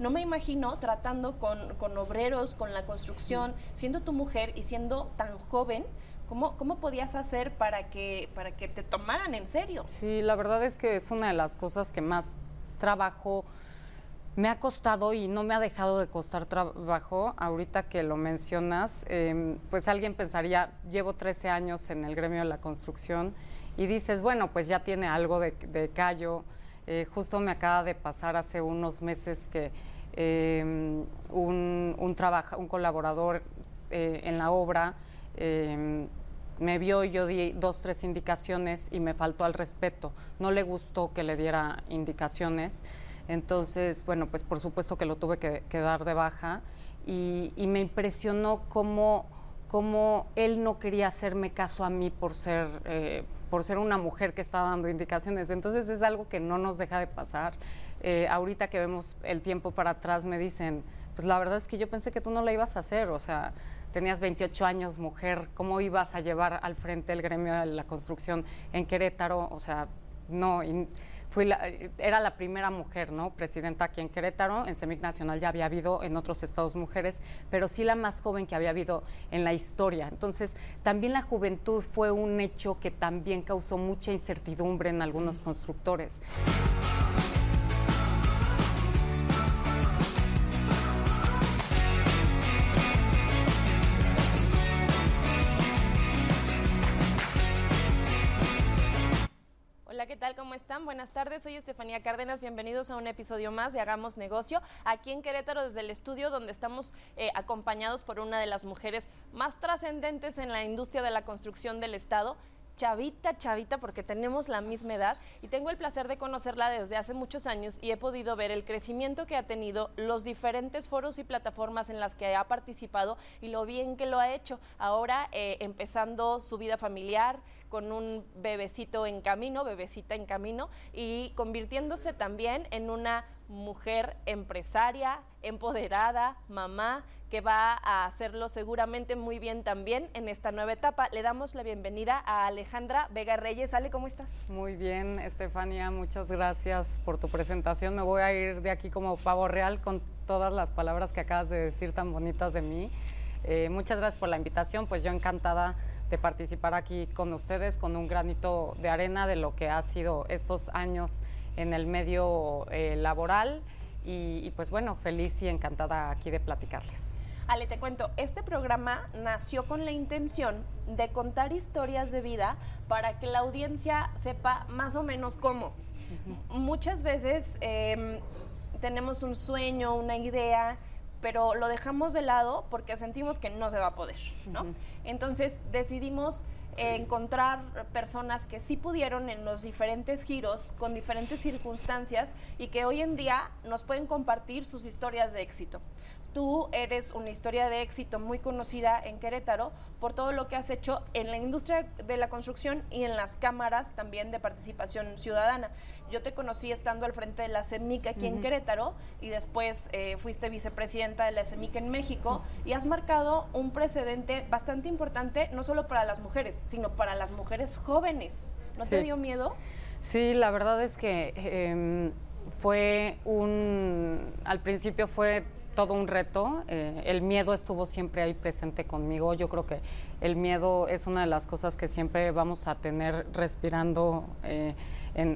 no me imagino tratando con, con obreros, con la construcción, siendo tu mujer y siendo tan joven, ¿Cómo, ¿Cómo, podías hacer para que, para que te tomaran en serio? Sí, la verdad es que es una de las cosas que más trabajo me ha costado y no me ha dejado de costar trabajo. Ahorita que lo mencionas, em, pues alguien pensaría, llevo 13 años en el gremio de la construcción y dices, bueno, pues ya tiene algo de, callo. Eh, justo me acaba de pasar hace unos meses que em, un, un, un colaborador eh, en la obra em, me vio y yo di dos, tres indicaciones y me faltó al respeto. No le gustó que le diera indicaciones. Entonces, bueno, pues por supuesto que lo tuve que, dar de baja y, me impresionó cómo, cómo, él no quería hacerme caso a mí por ser, eh, por ser una mujer que estaba dando indicaciones. Entonces es algo que no nos deja de pasar. Eh, ahorita que vemos el tiempo para atrás me dicen, pues la verdad es que yo pensé que tú no la ibas a hacer, o sea, tenías 28 años, mujer, ¿cómo ibas a llevar al frente el gremio de la construcción en Querétaro? O sea, no era la primera mujer, ¿no? Presidenta aquí en Querétaro, en CEMIC Nacional ya había habido en otros estados mujeres, pero sí la más joven que había habido en la historia. Entonces, también la juventud fue un hecho que también causó mucha incertidumbre en algunos constructores. ¿Qué tal? ¿Cómo están? Buenas tardes, soy Estefanía Cárdenas, bienvenidos a un episodio más de Hagamos Negocio, aquí en Querétaro desde el estudio donde estamos eh, acompañados por una de las mujeres más trascendentes en la industria de la construcción del Estado, chavita, chavita, porque tenemos la misma edad y tengo el placer de conocerla desde hace muchos años y he podido ver el crecimiento que ha tenido, los diferentes foros y plataformas en las que ha participado y lo bien que lo ha hecho. Ahora eh, empezando su vida familiar con un bebecito en camino, bebecita en camino y convirtiéndose también en una mujer empresaria, empoderada, mamá, que va a hacerlo seguramente muy bien también en esta nueva etapa. Le damos la bienvenida a Alejandra Vega Reyes. Ale, ¿cómo estás? Muy bien, Estefania, muchas gracias por tu presentación. Me voy a ir de aquí como pavo real con todas las palabras que acabas de decir tan bonitas de mí. Eh, muchas gracias por la invitación, pues yo encantada de participar aquí con ustedes con un granito de arena de lo que ha sido estos años en el medio eh, laboral y, pues bueno, feliz y encantada aquí de platicarles. Ale, te cuento, este programa nació con la intención de contar historias de vida para que la audiencia sepa más o menos cómo. Muchas veces em, tenemos un sueño, una idea, pero lo dejamos de lado porque sentimos que no se va a poder, ¿no? Entonces decidimos encontrar personas que sí pudieron en los diferentes giros, con diferentes circunstancias y que hoy en día nos pueden compartir sus historias de éxito. Tú eres una historia de éxito muy conocida en Querétaro por todo lo que has hecho en la industria de la construcción y en las cámaras también de participación ciudadana. Yo te conocí estando al frente de la CEMIC aquí en Querétaro y después eh, fuiste vicepresidenta de la CEMIC en México y has marcado un precedente bastante importante no solo para las mujeres, sino para las mujeres jóvenes. ¿No te dio miedo? Sí, la verdad es que em, fue un, al principio fue todo un reto. Eh, el miedo estuvo siempre ahí presente conmigo. Yo creo que el miedo es una de las cosas que siempre vamos a tener respirando eh,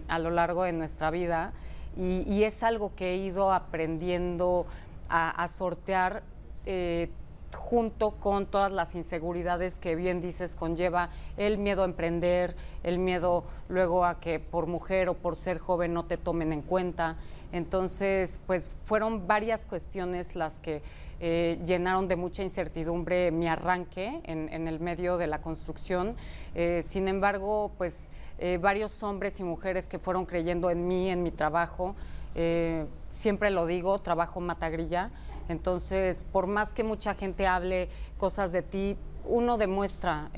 a lo largo de nuestra vida. Y, es algo que he ido aprendiendo a, sortear. Eh, junto con todas las inseguridades que bien dices conlleva el miedo a emprender, el miedo luego a que por mujer o por ser joven no te tomen en cuenta. Entonces, pues fueron varias cuestiones las que eh, llenaron de mucha incertidumbre mi arranque en, el medio de la construcción. Eh, sin embargo, pues eh, varios hombres y mujeres que fueron creyendo en mí, en mi trabajo, siempre lo digo, trabajo matagrilla. Entonces, por más que mucha gente hable cosas de ti, uno demuestra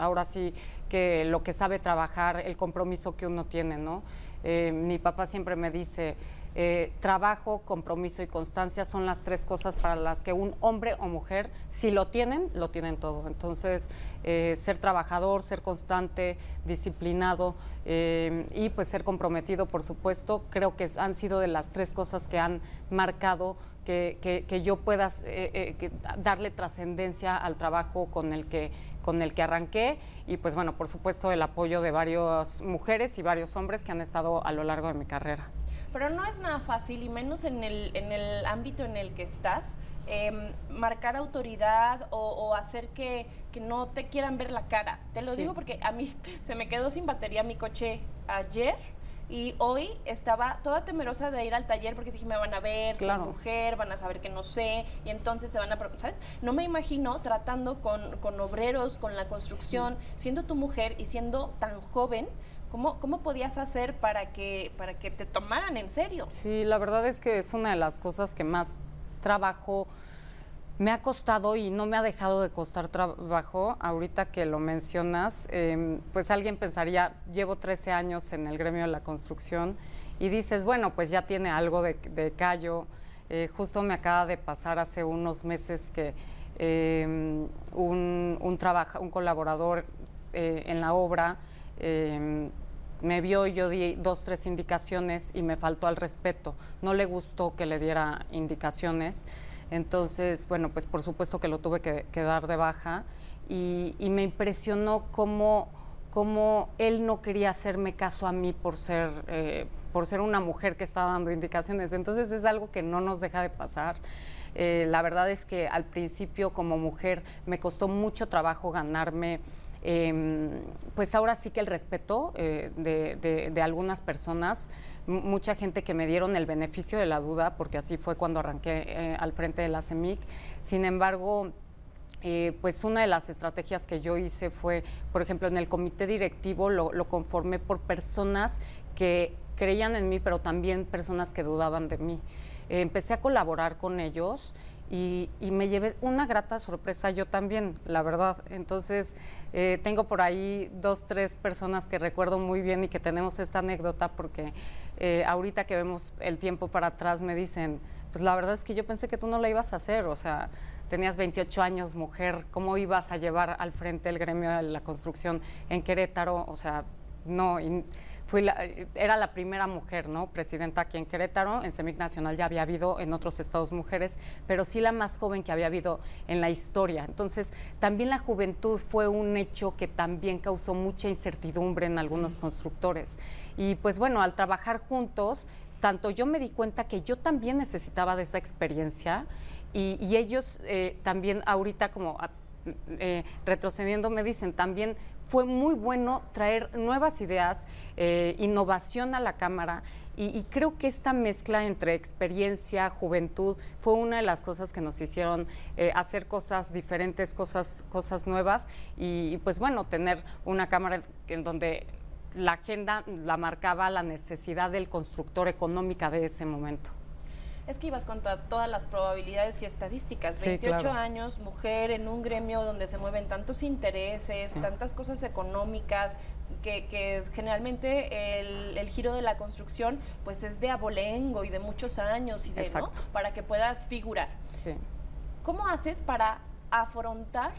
ahora sí que lo que sabe trabajar, el compromiso que uno tiene, ¿no? Mi papá siempre me dice, Eh, trabajo, compromiso y constancia son las tres cosas para las que un hombre o mujer, si lo tienen, lo tienen todo. Entonces, eh, ser trabajador, ser constante, disciplinado eh, y pues ser comprometido, por supuesto, creo que han sido de las tres cosas que han marcado que, yo pueda darle trascendencia al trabajo con el que con el que arranqué y pues bueno, por supuesto el apoyo de varias mujeres y varios hombres que han estado a lo largo de mi carrera. Pero no es nada fácil, y menos en el, en el ámbito en el que estás, em, marcar autoridad o, hacer que, que, no te quieran ver la cara. Te lo digo porque a mí se me quedó sin batería mi coche ayer. Y hoy estaba toda temerosa de ir al taller porque dije, me van a ver, soy mujer, van a saber que no sé, y entonces se van a... ¿Sabes? No me imagino tratando con, con obreros, con la construcción, siendo tu mujer y siendo tan joven, ¿Cómo, ¿Cómo, podías hacer para que, para que te tomaran en serio? Sí, la verdad es que es una de las cosas que más trabajo me ha costado y no me ha dejado de costar trabajo. Ahorita que lo mencionas, em, pues alguien pensaría, llevo 13 años en el gremio de la construcción y dices, bueno, pues ya tiene algo de, callo. Eh, justo me acaba de pasar hace unos meses que em, un, un, un colaborador eh, en la obra Em, me vio, yo di dos, tres indicaciones y me faltó al respeto. No le gustó que le diera indicaciones. Entonces, bueno, pues por supuesto que lo tuve que, dar de baja y, me impresionó cómo, cómo, él no quería hacerme caso a mí por ser, eh, por ser una mujer que estaba dando indicaciones. Entonces es algo que no nos deja de pasar. Eh, la verdad es que al principio como mujer me costó mucho trabajo ganarme Em, pues ahora sí que el respeto eh, de, algunas personas, mucha gente que me dieron el beneficio de la duda, porque así fue cuando arranqué eh, al frente de la CEMIC. Sin embargo, eh, pues una de las estrategias que yo hice fue, por ejemplo, en el comité directivo lo, lo conformé por personas que creían en mí, pero también personas que dudaban de mí. empecé a colaborar con ellos y, me llevé una grata sorpresa yo también, la verdad. Entonces, eh, tengo por ahí dos, tres personas que recuerdo muy bien y que tenemos esta anécdota porque eh, ahorita que vemos el tiempo para atrás me dicen, pues la verdad es que yo pensé que tú no la ibas a hacer, o sea, tenías 28 años, mujer, ¿cómo ibas a llevar al frente el gremio de la construcción en Querétaro? O sea, no era la primera mujer, ¿no? Presidenta aquí en Querétaro, en CEMIC Nacional ya había habido en otros estados mujeres, pero sí la más joven que había habido en la historia. Entonces, también la juventud fue un hecho que también causó mucha incertidumbre en algunos constructores. Y pues bueno, al trabajar juntos, tanto yo me di cuenta que yo también necesitaba de esa experiencia y, ellos eh, también ahorita como eh, retrocediendo me dicen también fue muy bueno traer nuevas ideas, eh, innovación a la Cámara y, creo que esta mezcla entre experiencia, juventud, fue una de las cosas que nos hicieron eh, hacer cosas diferentes, cosas, cosas nuevas y, pues bueno, tener una Cámara en donde la agenda la marcaba la necesidad del constructor económica de ese momento es que ibas contra todas las probabilidades y estadísticas. 28 años, mujer en un gremio donde se mueven tantos intereses, tantas cosas económicas, que, generalmente el, giro de la construcción pues es de abolengo y de muchos años y de, ¿no? Para que puedas figurar. ¿Cómo haces para afrontar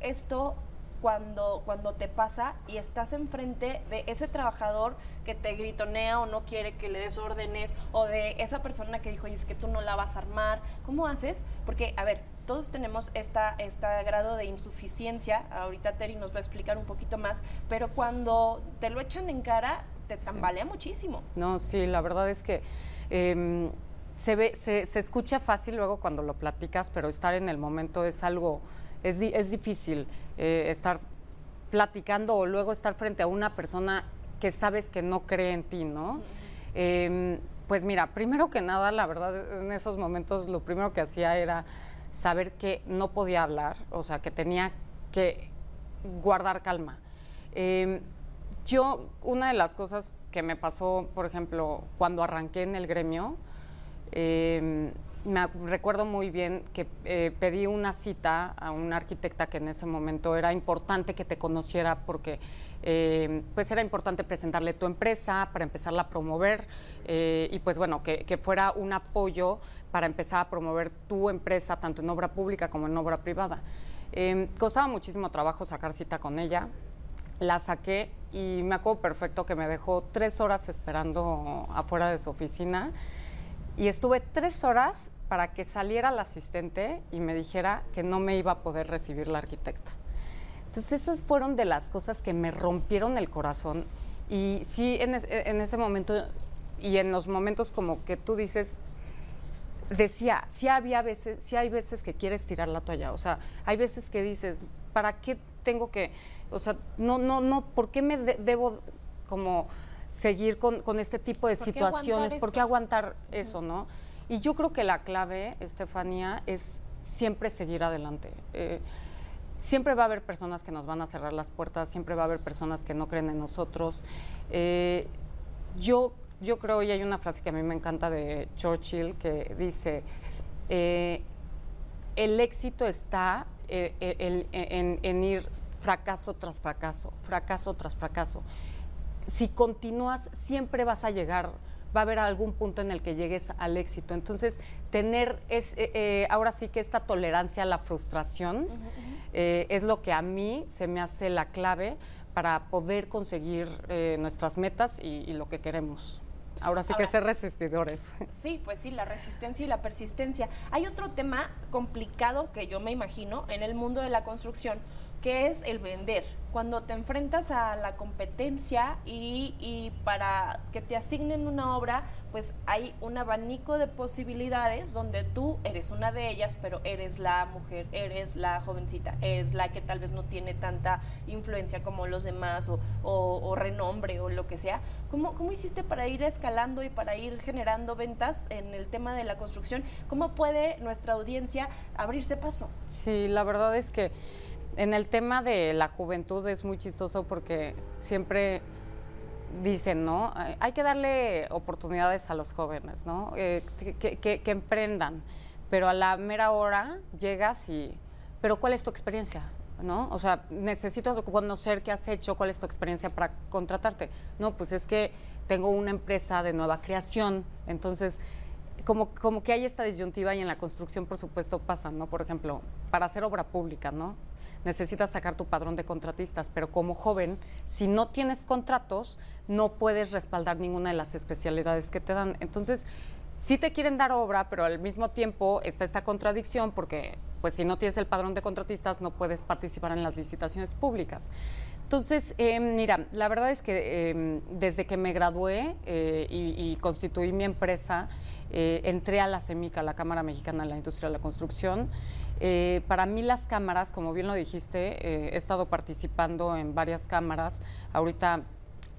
esto cuando, cuando te pasa y estás enfrente de ese trabajador que te gritonea o no quiere que le des órdenes o de esa persona que dijo, oye, es que tú no la vas a armar. ¿Cómo haces? Porque, a ver, todos tenemos esta, este grado de insuficiencia, ahorita Terry nos va a explicar un poquito más, pero cuando te lo echan en cara, te tambalea muchísimo. No, sí, la verdad es que... Em, se, ve, se, se escucha fácil luego cuando lo platicas, pero estar en el momento es algo es, es difícil eh, estar platicando o luego estar frente a una persona que sabes que no cree en ti, ¿no? Em, pues mira, primero que nada, la verdad, en esos momentos lo primero que hacía era saber que no podía hablar, o sea, que tenía que guardar calma. Em, yo, una de las cosas que me pasó, por ejemplo, cuando arranqué en el gremio, em, me recuerdo muy bien que eh, pedí una cita a una arquitecta que en ese momento era importante que te conociera porque eh, pues era importante presentarle tu empresa para empezarla a promover eh, y pues bueno, que, que, fuera un apoyo para empezar a promover tu empresa tanto en obra pública como en obra privada. costaba muchísimo trabajo sacar cita con ella, la saqué y me acuerdo perfecto que me dejó tres horas esperando afuera de su oficina y estuve tres horas para que saliera la asistente y me dijera que no me iba a poder recibir la arquitecta. Entonces esas fueron de las cosas que me rompieron el corazón. Y sí en, ese momento y en los momentos como que tú dices, decía, sí había veces, sí hay veces que quieres tirar la toalla, o sea, hay veces que dices, ¿para qué tengo que, o sea, no, no, no, ¿por qué me debo como seguir con, este tipo de situaciones, ¿por qué aguantar eso, no? Y yo creo que la clave, Estefanía, es siempre seguir adelante. Eh, siempre va a haber personas que nos van a cerrar las puertas, siempre va a haber personas que no creen en nosotros. Eh, yo, yo creo, y hay una frase que a mí me encanta de Churchill, que dice, eh, el éxito está en ir fracaso tras fracaso, fracaso tras fracaso si continúas, siempre vas a llegar, va a haber algún punto en el que llegues al éxito. Entonces, tener es, eh, eh, ahora sí que esta tolerancia a la frustración eh, es lo que a mí se me hace la clave para poder conseguir nuestras metas y, lo que queremos. Ahora sí que ser resistidores. Sí, pues sí, la resistencia y la persistencia. Hay otro tema complicado que yo me imagino en el mundo de la construcción, que es el vender. Cuando te enfrentas a la competencia y, para que te asignen una obra, pues hay un abanico de posibilidades donde tú eres una de ellas, pero eres la mujer, eres la jovencita, eres la que tal vez no tiene tanta influencia como los demás o, renombre o lo que sea. ¿Cómo, ¿Cómo hiciste para ir escalando y para ir generando ventas en el tema de la construcción? ¿Cómo puede nuestra audiencia abrirse paso? Sí, la verdad es que en el tema de la juventud es muy chistoso porque siempre dicen, ¿no? Hay que darle oportunidades a los jóvenes, ¿no? Eh, que, emprendan. Pero a la mera hora llegas y, pero ¿cuál es tu experiencia? ¿No? O sea, necesito conocer qué has hecho, cuál es tu experiencia para contratarte. No, pues es que tengo una empresa de nueva creación, entonces como, como que hay esta disyuntiva y en la construcción, por supuesto, pasa, ¿no? Por ejemplo, para hacer obra pública, ¿no? Necesitas sacar tu padrón de contratistas, pero como joven, si no tienes contratos, no puedes respaldar ninguna de las especialidades que te dan. Entonces, sí te quieren dar obra, pero al mismo tiempo está esta contradicción porque pues si no tienes el padrón de contratistas no puedes participar en las licitaciones públicas. Entonces, em, mira, la verdad es que em, desde que me gradué eh, y, constituí mi empresa, eh, entré a la CEMICA, la Cámara Mexicana de la Industria de la Construcción, eh, para mí las cámaras, como bien lo dijiste, eh, he estado participando en varias cámaras. Ahorita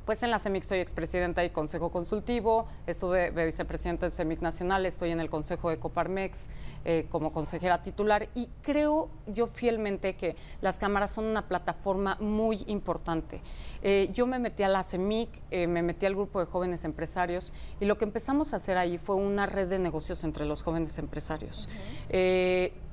pues en la CEMIC soy expresidenta y consejo consultivo, estuve de vicepresidenta de CEMIC Nacional, estoy en el consejo de Coparmex eh, como consejera titular y creo yo fielmente que las cámaras son una plataforma muy importante. Yo me metí a la CEMIC, me metí al grupo de jóvenes empresarios y lo que empezamos a hacer ahí fue una red de negocios entre los jóvenes empresarios.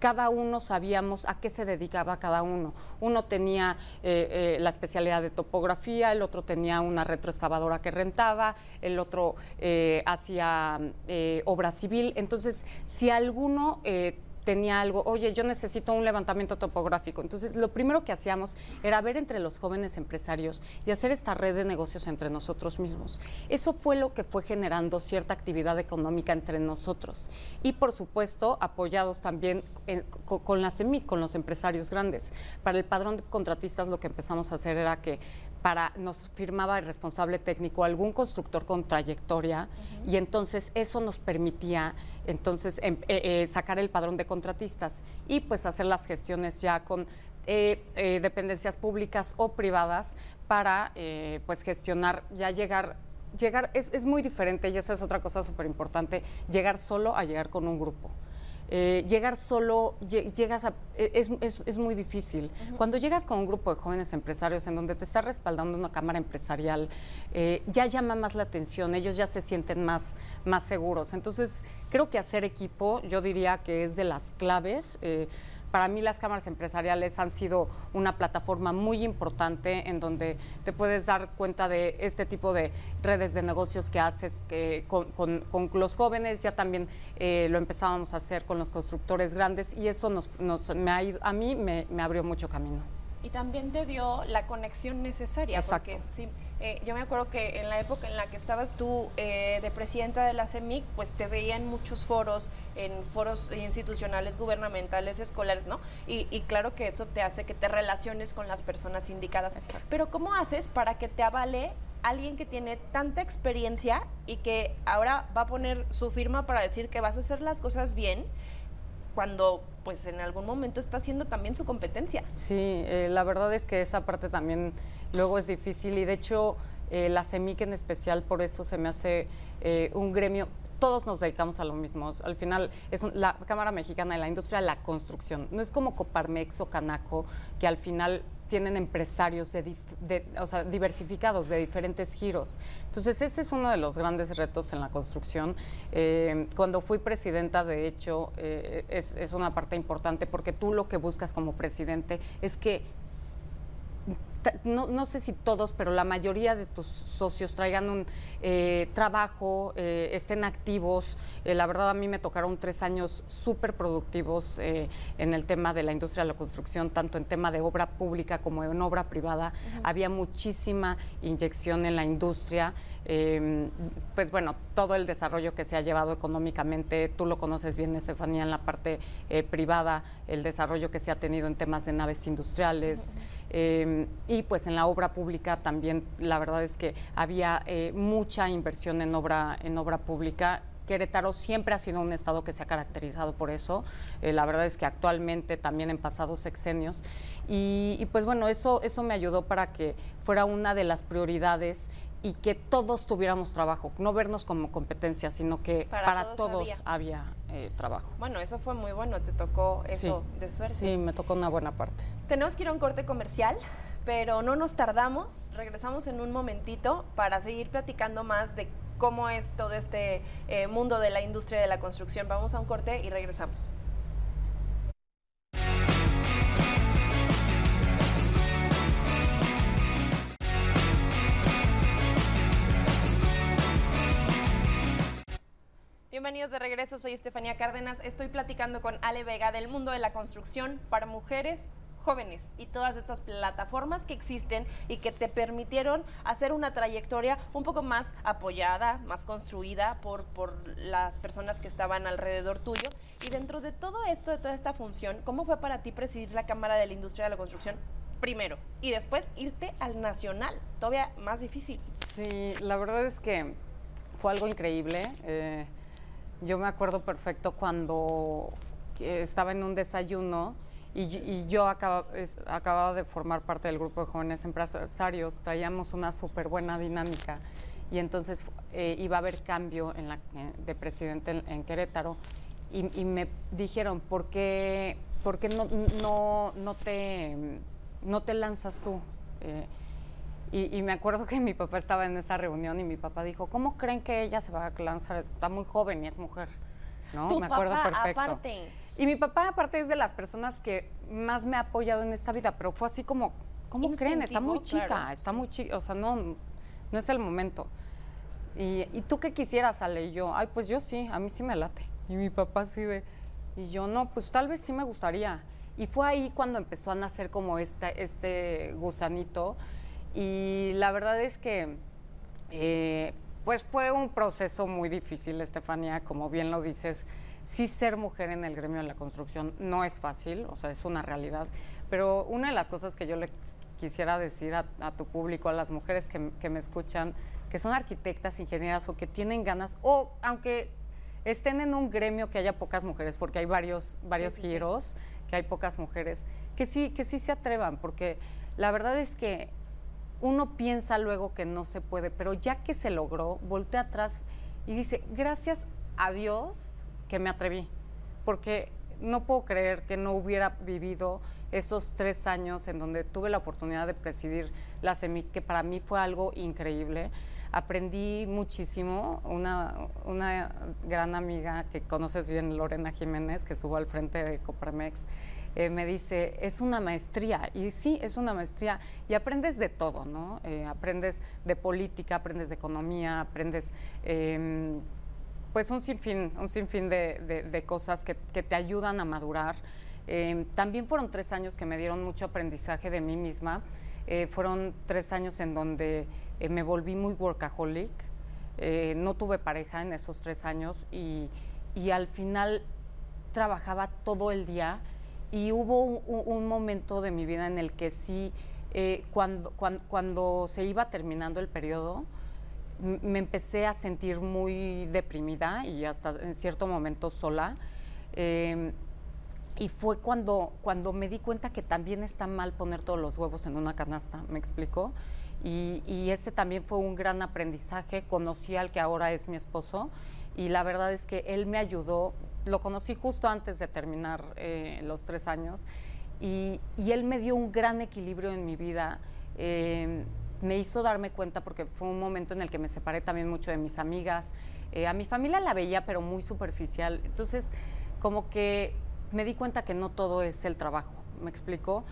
Cada uno sabíamos a qué se dedicaba cada uno. Uno tenía la especialidad de topografía, el otro tenía una retroexcavadora que rentaba, el otro eh, hacía eh, obra civil. Entonces, si alguno eh, tenía algo, oye, yo necesito un levantamiento topográfico. Entonces, lo primero que hacíamos era ver entre los jóvenes empresarios y hacer esta red de negocios entre nosotros mismos. Eso fue lo que fue generando cierta actividad económica entre nosotros. Y, por supuesto, apoyados también con, la SEMI, con los empresarios grandes. Para el padrón de contratistas, lo que empezamos a hacer era que para nos firmaba el responsable técnico algún constructor con trayectoria y entonces eso nos permitía entonces em, eh, eh, sacar el padrón de contratistas y pues hacer las gestiones ya con eh, dependencias públicas o privadas para pues gestionar ya llegar llegar es, es muy diferente y esa es otra cosa súper importante llegar solo a llegar con un grupo eh, llegar solo, llegas a, e, es, muy difícil. Cuando llegas con un grupo de jóvenes empresarios en donde te está respaldando una cámara empresarial, eh, ya llama más la atención, ellos ya se sienten más, más seguros. Entonces, creo que hacer equipo, yo diría que es de las claves. Eh, para mí las cámaras empresariales han sido una plataforma muy importante en donde te puedes dar cuenta de este tipo de redes de negocios que haces con, los jóvenes. Ya también eh, lo empezábamos a hacer con los constructores grandes y eso nos, me ha a mí me abrió mucho camino y también te dio la conexión necesaria. Exacto. Porque sí, eh, yo me acuerdo que en la época en la que estabas tú eh, de presidenta de la CEMIC, pues te veía en muchos foros, en foros institucionales, gubernamentales, escolares, ¿no? Y, y claro que eso te hace que te relaciones con las personas indicadas. Exacto. Pero ¿cómo haces para que te avale alguien que tiene tanta experiencia y que ahora va a poner su firma para decir que vas a hacer las cosas bien? Cuando pues en algún momento está haciendo también su competencia. Sí, eh, la verdad es que esa parte también luego es difícil y de hecho eh, la CEMIC en especial por eso se me hace eh, un gremio todos nos dedicamos a lo mismo. Al final, es la Cámara Mexicana de la Industria de la Construcción. No es como Coparmex o Canaco, que al final tienen empresarios diversificados de diferentes giros. Entonces, ese es uno de los grandes retos en la construcción. Eh, cuando fui presidenta, de hecho, eh, es, es una parte importante porque tú lo que buscas como presidente es que no, sé si todos, pero la mayoría de tus socios traigan un eh, trabajo, eh, estén activos. Eh, la verdad a mí me tocaron tres años súper productivos en el tema de la industria de la construcción, tanto en tema de obra pública como en obra privada. Había muchísima inyección en la industria. Em, pues bueno, todo el desarrollo que se ha llevado económicamente, tú lo conoces bien, Estefanía, en la parte privada, el desarrollo que se ha tenido en temas de naves industriales. Y pues en la obra pública también la verdad es que había eh, mucha inversión en obra, en obra pública. Querétaro siempre ha sido un estado que se ha caracterizado por eso. Eh, la verdad es que actualmente también en pasados sexenios. Y, y, pues bueno, eso, eso me ayudó para que fuera una de las prioridades y que todos tuviéramos trabajo, no vernos como competencia, sino que para, todos, había, eh, trabajo. Bueno, eso fue muy bueno, te tocó eso de suerte. Sí, me tocó una buena parte. Tenemos que ir a un corte comercial, pero no nos tardamos, regresamos en un momentito para seguir platicando más de cómo es todo este eh, mundo de la industria de la construcción. Vamos a un corte y regresamos. Bienvenidos de regreso, soy Estefanía Cárdenas. Estoy platicando con Ale Vega del mundo de la construcción para mujeres jóvenes y todas estas plataformas que existen y que te permitieron hacer una trayectoria un poco más apoyada, más construida por, por las personas que estaban alrededor tuyo. Y dentro de todo esto, de toda esta función, ¿cómo fue para ti presidir la Cámara de la Industria de la Construcción? Primero, y después irte al nacional, todavía más difícil. Sí, la verdad es que fue algo increíble. Eh, yo me acuerdo perfecto cuando estaba en un desayuno y, yo acababa de formar parte del grupo de jóvenes empresarios, traíamos una súper buena dinámica y entonces eh, iba a haber cambio en la, de presidente en, Querétaro y, me dijeron, ¿por qué, por qué no, no, no, te, no te lanzas tú? Eh, y, me acuerdo que mi papá estaba en esa reunión y mi papá dijo, ¿cómo creen que ella se va a lanzar? Está muy joven y es mujer. ¿no? me acuerdo perfecto. Aparte. Y mi papá aparte es de las personas que más me ha apoyado en esta vida, pero fue así como, ¿cómo creen? Está muy chica, está muy chica, o sea, no, no es el momento. Y, ¿Y tú qué quisieras, Ale? Y yo, ay, pues yo sí, a mí sí me late. Y mi papá así de, y yo, no, pues tal vez sí me gustaría. Y fue ahí cuando empezó a nacer como este, este gusanito y la verdad es que eh, pues fue un proceso muy difícil, Estefanía, como bien lo dices. Sí ser mujer en el gremio de la construcción no es fácil, o sea, es una realidad. Pero una de las cosas que yo le quisiera decir a, tu público, a las mujeres que, me escuchan, que son arquitectas, ingenieras o que tienen ganas, o aunque estén en un gremio que haya pocas mujeres, porque hay varios, varios giros, que hay pocas mujeres, que sí, que sí se atrevan, porque la verdad es que uno piensa luego que no se puede, pero ya que se logró, voltea atrás y dice, gracias a Dios que me atreví. porque no puedo creer que no hubiera vivido esos tres años en donde tuve la oportunidad de presidir la CEMIC, que para mí fue algo increíble. Aprendí muchísimo. Una, una gran amiga que conoces bien, Lorena Jiménez, que estuvo al frente de Coparmex, eh, me dice, es una maestría. Y sí, es una maestría. Y aprendes de todo, ¿no? Eh, aprendes de política, aprendes de economía, aprendes... Em, pues un sinfín, un sinfín de, de, cosas que, que, te ayudan a madurar. Em, también fueron tres años que me dieron mucho aprendizaje de mí misma. Eh, fueron tres años en donde me volví muy workaholic. no tuve pareja en esos tres años y, y al final trabajaba todo el día y hubo un, momento de mi vida en el que sí, eh, cuando, cuando, se iba terminando el periodo, me empecé a sentir muy deprimida y hasta en cierto momento sola. Em, y fue cuando, cuando me di cuenta que también está mal poner todos los huevos en una canasta, ¿me explicó? Y, y, ese también fue un gran aprendizaje. Conocí al que ahora es mi esposo y la verdad es que él me ayudó lo conocí justo antes de terminar eh, los tres años y, él me dio un gran equilibrio en mi vida. Eh, me hizo darme cuenta porque fue un momento en el que me separé también mucho de mis amigas. Eh, a mi familia la veía, pero muy superficial. Entonces, como que me di cuenta que no todo es el trabajo. ¿Me explico?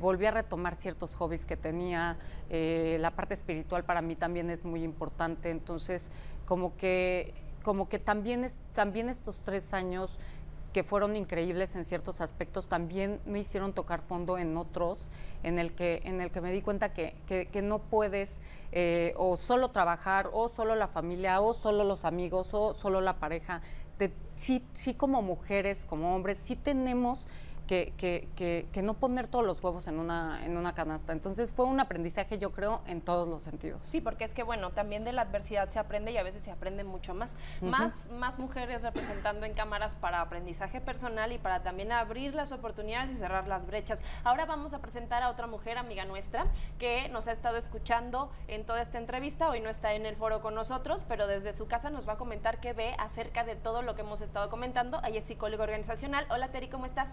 volví a retomar ciertos hobbies que tenía. la parte espiritual para mí también es muy importante. Entonces, como que como que también, es, también estos tres años que fueron increíbles en ciertos aspectos, también me hicieron tocar fondo en otros, en el que, en el que me di cuenta que, que, no puedes eh, o solo trabajar, o solo la familia, o solo los amigos, o solo la pareja. sí, sí como mujeres, como hombres, sí tenemos que, que, que, no poner todos los huevos en una, en una canasta. Entonces fue un aprendizaje, yo creo, en todos los sentidos. Sí, porque es que, bueno, también de la adversidad se aprende y a veces se aprende mucho más. más, más mujeres representando en cámaras para aprendizaje personal y para también abrir las oportunidades y cerrar las brechas. Ahora vamos a presentar a otra mujer, amiga nuestra, que nos ha estado escuchando en toda esta entrevista. Hoy no está en el foro con nosotros, pero desde su casa nos va a comentar qué ve acerca de todo lo que hemos estado comentando. Ella es psicóloga organizacional. Hola, Teri, ¿cómo estás?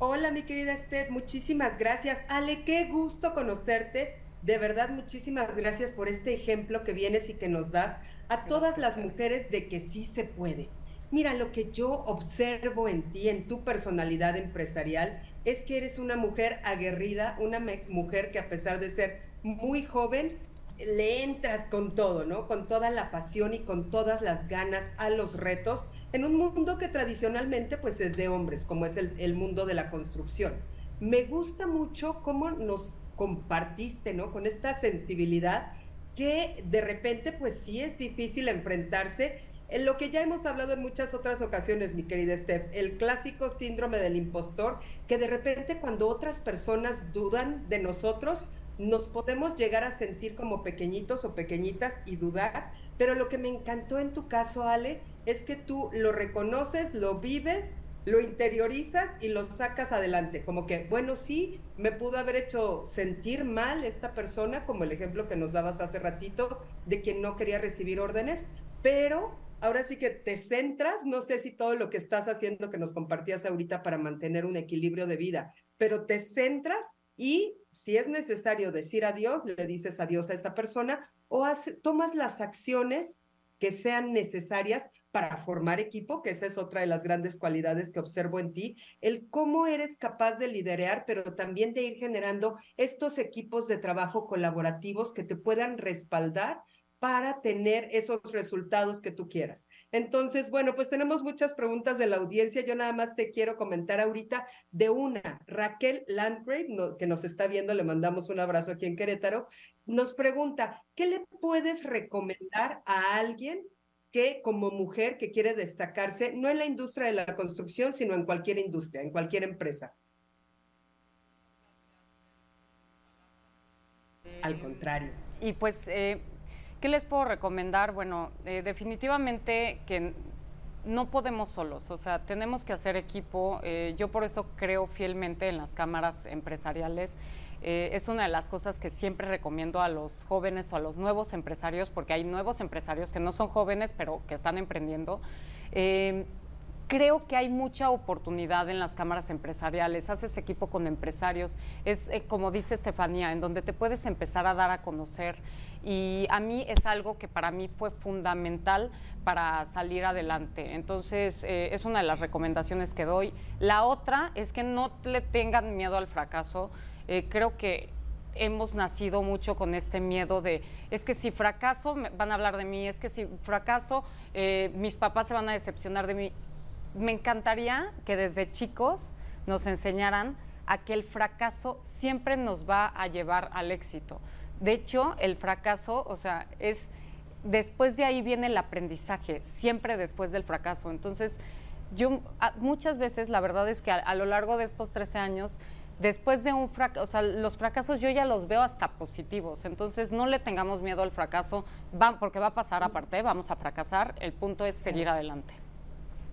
Hola, mi querida Steph, muchísimas gracias. Ale, qué gusto conocerte. De verdad, muchísimas gracias por este ejemplo que vienes y que nos das a todas las mujeres de que sí se puede. Mira, lo que yo observo en ti, en tu personalidad empresarial, es que eres una mujer aguerrida, una mujer que a pesar de ser muy joven, le entras con todo, ¿no? Con toda la pasión y con todas las ganas a los retos en un mundo que tradicionalmente pues es de hombres, como es el, mundo de la construcción. Me gusta mucho cómo nos compartiste, ¿no? Con esta sensibilidad que de repente pues sí es difícil enfrentarse en lo que ya hemos hablado en muchas otras ocasiones, mi querida Steph, el clásico síndrome del impostor, que de repente cuando otras personas dudan de nosotros, nos podemos llegar a sentir como pequeñitos o pequeñitas y dudar, pero lo que me encantó en tu caso, Ale, es que tú lo reconoces, lo vives, lo interiorizas y lo sacas adelante. Como que, bueno, sí, me pudo haber hecho sentir mal esta persona, como el ejemplo que nos dabas hace ratito, de que no quería recibir órdenes, pero ahora sí que te centras, no sé si todo lo que estás haciendo que nos compartías ahorita para mantener un equilibrio de vida, pero te centras y si es necesario decir adiós, le dices adiós a esa persona o tomas las acciones que sean necesarias para formar equipo, que esa es otra de las grandes cualidades que observo en ti, el cómo eres capaz de liderar, pero también de ir generando estos equipos de trabajo colaborativos que te puedan respaldar para tener esos resultados que tú quieras. Entonces, bueno, pues tenemos muchas preguntas de la audiencia. Yo nada más te quiero comentar ahorita de una. Raquel Landgrave, que nos está viendo, le mandamos un abrazo aquí en Querétaro, nos pregunta, ¿qué le puedes recomendar a alguien que como mujer que quiere destacarse, no en la industria de la construcción, sino en cualquier industria, en cualquier empresa? Al contrario. Y pues... Eh ¿Qué les puedo recomendar? Bueno, eh, definitivamente que no podemos solos, o sea, tenemos que hacer equipo. Eh, yo por eso creo fielmente en las cámaras empresariales. Eh, es una de las cosas que siempre recomiendo a los jóvenes o a los nuevos empresarios, porque hay nuevos empresarios que no son jóvenes, pero que están emprendiendo creo que hay mucha oportunidad en las cámaras empresariales, haces equipo con empresarios, es eh, como dice Estefanía, en donde te puedes empezar a dar a conocer y a mí es algo que para mí fue fundamental para salir adelante. Entonces, eh, es una de las recomendaciones que doy. La otra es que no le tengan miedo al fracaso. Eh, creo que hemos nacido mucho con este miedo de, es que si fracaso van a hablar de mí, es que si fracaso mis papás se van a decepcionar de mí me encantaría que desde chicos nos enseñaran a que el fracaso siempre nos va a llevar al éxito. De hecho, el fracaso, o sea, es después de ahí viene el aprendizaje, siempre después del fracaso. Entonces, yo muchas veces, la verdad es que a, lo largo de estos 13 años, después de un fracaso, o sea, los fracasos yo ya los veo hasta positivos. Entonces, no le tengamos miedo al fracaso, van, porque va a pasar aparte, vamos a fracasar. El punto es seguir adelante.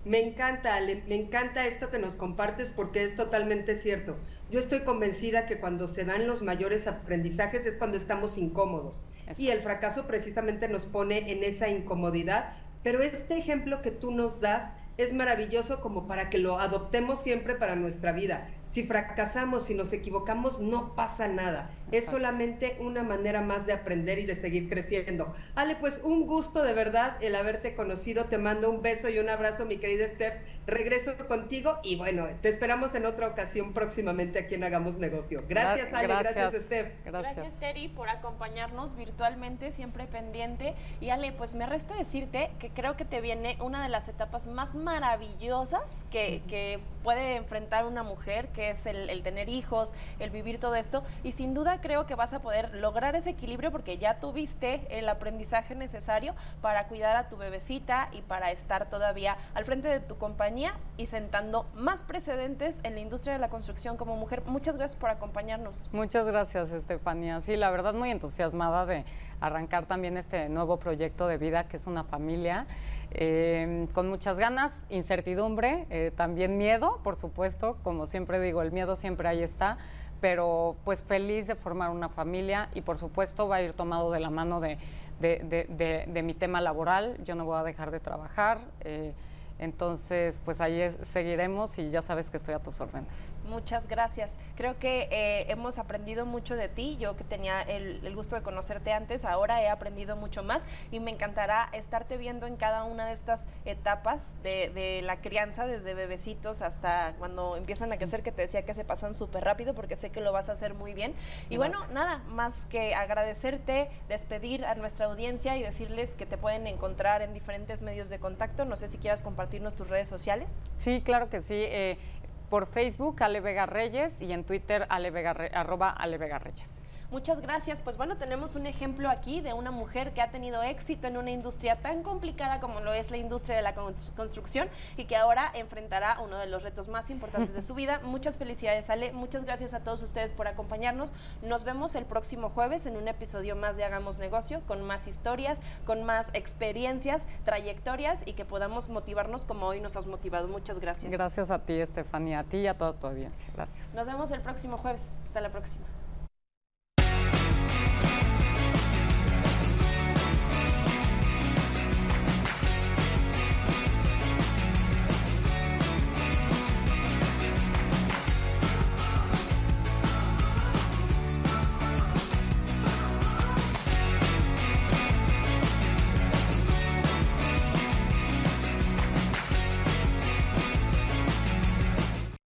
Me encanta, me encanta esto que nos compartes porque es totalmente cierto. Yo estoy convencida que cuando se dan los mayores aprendizajes es cuando estamos incómodos. Y el fracaso precisamente nos pone en esa incomodidad. Pero este ejemplo que tú nos das es maravilloso como para que lo adoptemos siempre para nuestra vida. Si fracasamos, si nos equivocamos, no pasa nada. Es solamente una manera más de aprender y de seguir creciendo. Ale, pues un gusto de verdad el haberte conocido. Te mando un beso y un abrazo, mi querida Steph. Regreso contigo y bueno, te esperamos en otra ocasión próximamente aquí en Hagamos Negocio. Gracias, Ale. Gracias, Steph. Gracias. gracias, Terry, por acompañarnos virtualmente, siempre pendiente. Y Ale, pues me resta decirte que creo que te viene una de las etapas más maravillosas que, que puede enfrentar una mujer, que es el, el tener hijos, el vivir todo esto. Y sin duda creo que vas a poder lograr ese equilibrio porque ya tuviste el aprendizaje necesario para cuidar a tu bebecita y para estar todavía al frente de tu compañía y sentando más precedentes en la industria de la construcción como mujer. Muchas gracias por acompañarnos. Muchas gracias, Estefanía. Sí, la verdad muy entusiasmada de arrancar también este nuevo proyecto de vida que es una familia. Eh, con muchas ganas, incertidumbre, eh, también miedo, por supuesto, como siempre digo, el miedo siempre ahí está, pero pues feliz de formar una familia y por supuesto va a ir tomado de la mano de, de, mi tema laboral. Yo no voy a dejar de trabajar. Eh, entonces, pues ahí seguiremos y ya sabes que estoy a tus órdenes. Muchas gracias. Creo que eh, hemos aprendido mucho de ti. Yo que tenía el, gusto de conocerte antes, ahora he aprendido mucho más y me encantará estarte viendo en cada una de estas etapas de, la crianza, desde bebecitos hasta cuando empiezan a crecer, que te decía que se pasan súper rápido porque sé que lo vas a hacer muy bien. Y bueno, nada, más que agradecerte, despedir a nuestra audiencia y decirles que te pueden encontrar en diferentes medios de contacto. No sé si quieras compartir compartirnos tus redes sociales? Sí, claro que sí. Eh, por Facebook, Ale Vega Reyes, y en Twitter, Ale Vega, arroba Ale Vega Reyes. Muchas gracias. Pues bueno, tenemos un ejemplo aquí de una mujer que ha tenido éxito en una industria tan complicada como lo es la industria de la construcción y que ahora enfrentará uno de los retos más importantes de su vida. Muchas felicidades, Ale. Muchas gracias a todos ustedes por acompañarnos. Nos vemos el próximo jueves en un episodio más de Hagamos Negocio con más historias, con más experiencias, trayectorias y que podamos motivarnos como hoy nos has motivado. Muchas gracias. Gracias a ti, Estefanía, a ti y a toda tu audiencia. Gracias. Nos vemos el próximo jueves. Hasta la próxima.